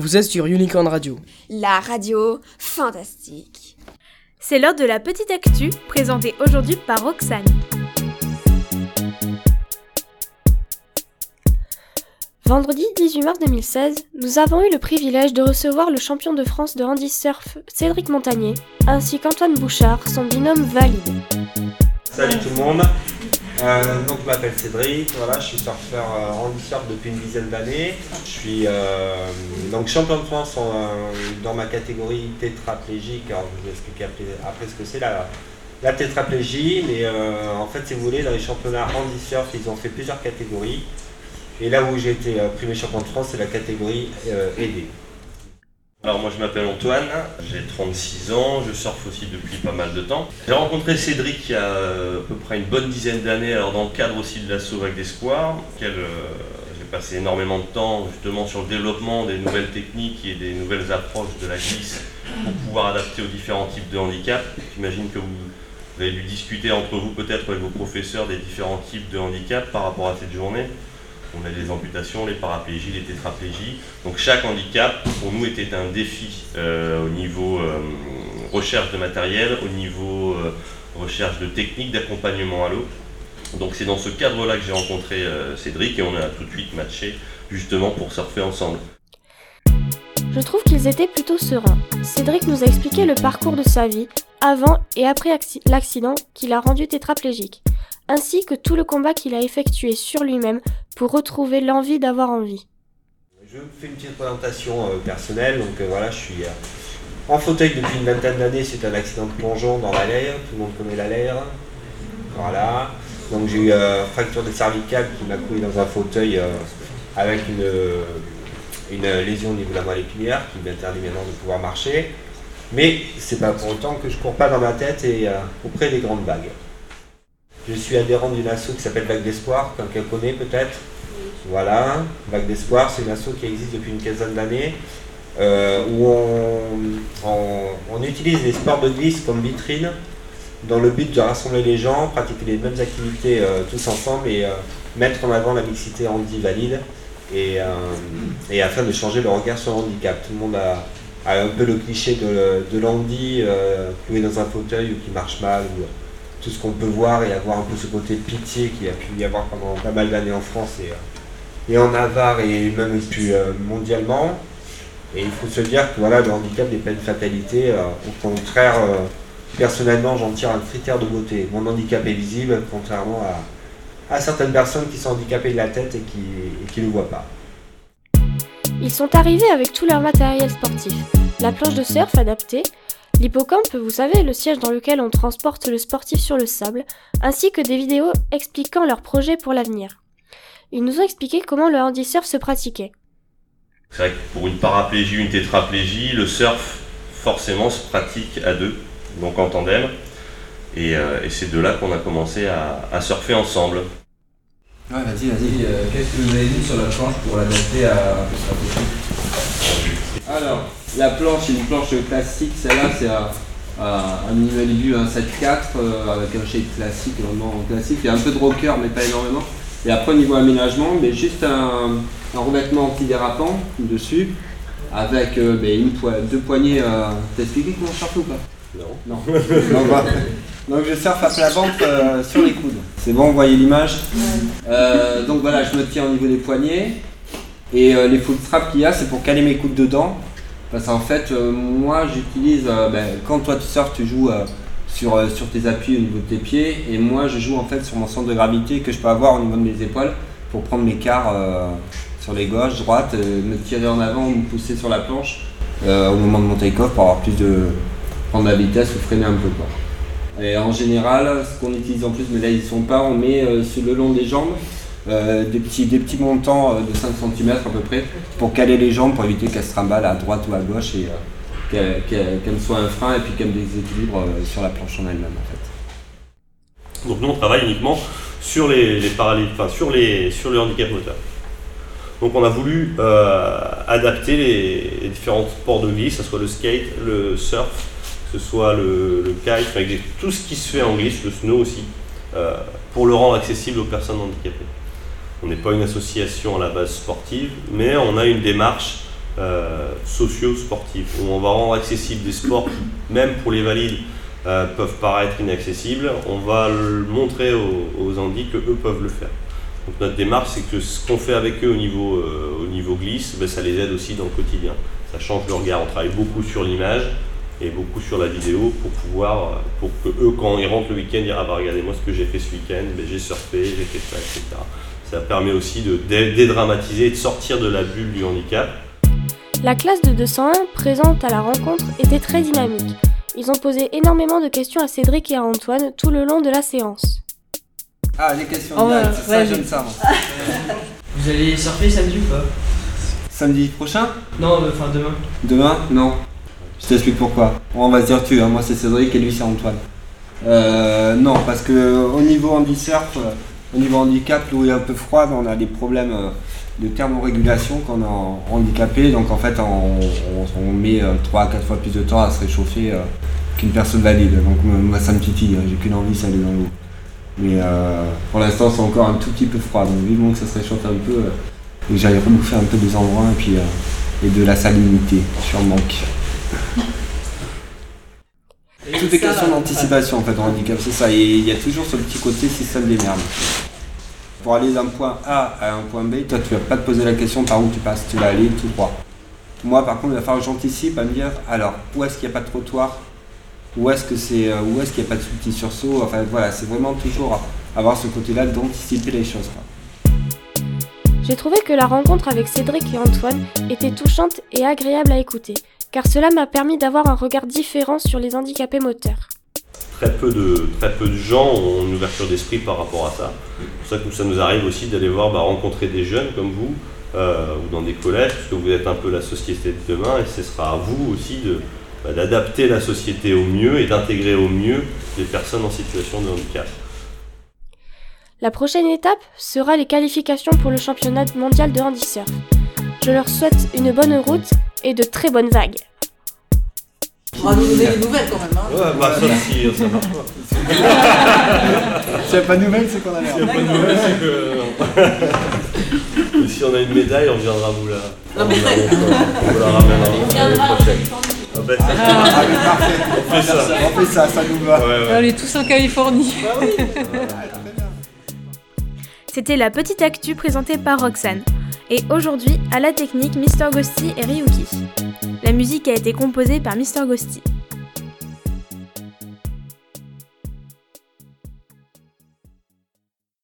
Vous êtes sur Unicorn Radio. La radio fantastique. C'est l'heure de la petite actu présentée aujourd'hui par Roxane. Vendredi 18 mars 2016, nous avons eu le privilège de recevoir le champion de France de handy surf Cédric Montagnier, ainsi qu'Antoine Bouchard, son binôme valide. Salut tout le monde, euh, donc je m'appelle Cédric, voilà, je suis surfeur euh, handy surf depuis une dizaine d'années. Je suis euh, donc champion de France dans ma catégorie tétraplégique. Alors je vais vous expliquer après, ce que c'est la, la tétraplégie, mais en fait si vous voulez dans les championnats handy surf ils ont fait plusieurs catégories. Et là où j'ai été primé champion de France c'est la catégorie aidée. Alors moi je m'appelle Antoine, j'ai 36 ans, je surfe aussi depuis pas mal de temps. J'ai rencontré Cédric il y a euh, à peu près une bonne dizaine d'années, alors dans le cadre aussi de l'assaut Vague d'Espoir, auquel euh, j'ai passé énormément de temps justement sur le développement des nouvelles techniques et des nouvelles approches de la glisse pour pouvoir adapter aux différents types de handicap. J'imagine que vous, avez dû discuter entre vous peut-être avec vos professeurs des différents types de handicap par rapport à cette journée. On a les amputations, les paraplégies, les tétraplégies. Donc chaque handicap, pour nous, était un défi euh, au niveau euh, recherche de matériel, au niveau euh, recherche de techniques d'accompagnement à l'eau. Donc c'est dans ce cadre-là que j'ai rencontré Cédric et on a tout de suite matché justement pour surfer ensemble. Je trouve qu'ils étaient plutôt sereins. Cédric nous a expliqué le parcours de sa vie, avant et après l'accident qui l'a rendu tétraplégique ainsi que tout le combat qu'il a effectué sur lui-même pour retrouver l'envie d'avoir envie. Je fais une petite présentation euh, personnelle. Donc euh, voilà, je suis euh, en fauteuil depuis une vingtaine d'années à un accident de plongeon dans la l'air. Tout le monde connaît la l'air. Voilà. Donc j'ai eu une fracture de cervicale qui m'a coulé dans un fauteuil avec une, une lésion au niveau de la moelle épinière qui m'interdit maintenant de pouvoir marcher. Mais c'est pas pour autant que je cours pas dans ma tête et auprès des grandes vagues. Je suis adhérent d'une asso qui s'appelle Vague d'Espoir, quelqu'un connaît peut-être. Voilà, Vague d'Espoir, c'est une asso qui existe depuis une quinzaine d'années, euh, où on, utilise les sports de glisse comme vitrine dans le but de rassembler les gens, pratiquer les mêmes activités euh, tous ensemble et euh, mettre en avant la mixité handi-valide et, et, afin de changer le regard sur le handicap. Tout le monde a, un peu le cliché de, de l'handi est dans un fauteuil ou qui marche mal. Ou, tout ce qu'on peut voir et avoir un peu ce côté de pitié qu'il a pu y avoir pendant pas mal d'années en France et, euh, et en Navarre et même plus euh, mondialement. Et il faut se dire que voilà, le handicap n'est pas une fatalité. Euh, au contraire, personnellement, j'en tire un critère de beauté. Mon handicap est visible, contrairement à, à certaines personnes qui sont handicapées de la tête et qui ne le voient pas. Ils sont arrivés avec tout leur matériel sportif. La planche de surf adaptée, L'hippocampe, vous savez, le siège dans lequel on transporte le sportif sur le sable, ainsi que des vidéos expliquant leurs projets pour l'avenir. Ils nous ont expliqué comment le handisurf se pratiquait. C'est vrai que pour une paraplégie, une tétraplégie, le surf forcément se pratique à deux, donc en tandem. Et, euh, c'est de là qu'on a commencé à, surfer ensemble. Ouais, vas-y, vas-y. Euh, qu'est-ce que vous avez vu sur la planche pour l'adapter à Alors, la planche est une planche classique, celle-là c'est un, un niveau aigu, un 7-4 euh, avec un shape classique, vraiment classique. Il y a un peu de rocker mais pas énormément. Et après au niveau aménagement, mais juste un, revêtement antidérapant dessus avec euh, une deux poignées. Euh, T'as expliqué comment surfe ou pas? Non. Non. donc je surfe à plat ventre sur les coudes. C'est bon, vous voyez l'image? Donc voilà, je me tiens au niveau des poignets. Et les full straps qu'il y a, c'est pour caler mes coudes dedans. Parce qu'en fait, euh, moi j'utilise, euh, ben, quand toi tu sors, tu joues euh, sur, sur tes appuis au niveau de tes pieds, et moi je joue en fait sur mon centre de gravité que je peux avoir au niveau de mes épaules pour prendre mes quarts sur les gauches, droites, me tirer en avant ou me pousser sur la planche au moment de mon take-off pour avoir plus de prendre la vitesse ou freiner un peu quoi. Et en général, ce qu'on utilise en plus, mais là ils sont pas, on met sur le long des jambes euh, des, petits, des petits montants euh, de 5 cm à peu près pour caler les jambes pour éviter qu'elles se trimballent à droite ou à gauche et euh, qu'elles soient un frein et puis qu'elles me déséquilibrent sur la planche en elle-même en fait. Donc nous on travaille uniquement sur les, les enfin, sur, les, sur le handicap moteur. Donc on a voulu adapter les, différents sports de glisse, que ce soit le skate, le surf, que ce soit le kite, tout ce qui se fait en glisse, le snow aussi, pour le rendre accessible aux personnes handicapées. On n'est pas une association à la base sportive, mais on a une démarche euh, socio-sportifs, où on va rendre accessible des sports qui, même pour les valides, euh, peuvent paraître inaccessibles. On va le montrer aux, handicapés que eux peuvent le faire. Donc notre démarche, c'est que ce qu'on fait avec eux au niveau, euh, au niveau glisse, ben, ça les aide aussi dans le quotidien. Ça change le regard. On travaille beaucoup sur l'image et beaucoup sur la vidéo pour pouvoir, pour que eux, quand ils rentrent le week-end, dire ah bah regardez moi ce que j'ai fait ce week-end, ben, j'ai surfé, j'ai fait ça, etc. Ça permet aussi de dé- dédramatiser et de sortir de la bulle du handicap. La classe de 201 présente à la rencontre était très dynamique. Ils ont posé énormément de questions à Cédric et à Antoine tout le long de la séance. Ah, les questions Oh, directes, ouais, c'est ça, ouais, j'aime j'ai- ça. moi. Vous allez surfer samedi ou pas? Samedi prochain? Non, euh, enfin demain. Demain? Non. Je t'explique pourquoi. On va se dire tu, hein. moi c'est Cédric et lui c'est Antoine. Euh, non, parce que au niveau handi-surf, euh, au niveau handicap, l'eau est un peu froide, on a des problèmes euh, de thermorégulation quand on est handicapé, donc en fait on, met 3 à 4 fois plus de temps à se réchauffer euh, qu'une personne valide. Donc moi ça me titille, hein. j'ai qu'une envie c'est aller dans l'eau. Mais euh, pour l'instant c'est encore un tout petit peu froid, donc vivement que ça se réchauffe un peu euh, et j'aille rebouffer un peu des endroits et puis euh, et de la salinité, je suis en manque. Tout est question d'anticipation en fait en handicap, c'est ça. Et il y a toujours ce petit côté système des merdes. Pour aller d'un point A à un point B, toi tu vas pas te poser la question par où tu passes, tu vas aller tout droit. Moi par contre il va falloir que j'anticipe à me dire alors où est-ce qu'il n'y a pas de trottoir, où est-ce que c'est euh, où est-ce qu'il n'y a pas de petit sursaut, enfin voilà, c'est vraiment toujours avoir ce côté-là d'anticiper les choses. quoi. J'ai trouvé que la rencontre avec Cédric et Antoine était touchante et agréable à écouter, car cela m'a permis d'avoir un regard différent sur les handicapés moteurs. Très peu, de, très peu de gens ont une ouverture d'esprit par rapport à ça. C'est pour ça que ça nous arrive aussi d'aller voir, bah, rencontrer des jeunes comme vous, euh, ou dans des collèges, parce que vous êtes un peu la société de demain, et ce sera à vous aussi de, bah, d'adapter la société au mieux et d'intégrer au mieux les personnes en situation de handicap. La prochaine étape sera les qualifications pour le championnat mondial de handisurf. Je leur souhaite une bonne route et de très bonnes vagues. On va nous donner des nouvelles quand même. Hein. Ouais, bah, sauf si ça marche pas. S'il n'y a pas de nouvelles, c'est qu'on a l'air. S'il n'y a pas de nouvelles, c'est que. si on a une médaille, on viendra vous la. On vous la ramènera l'année prochaine. Ah bah, ça, Ah parfait. on fait ça. On fait ça, ça nous va. Ouais, ouais. On est tous en Californie. C'était la petite actu présentée par Roxane. Et aujourd'hui, à la technique, Mr. Ghosty et Ryuki. La musique a été composée par Mr. Ghosty.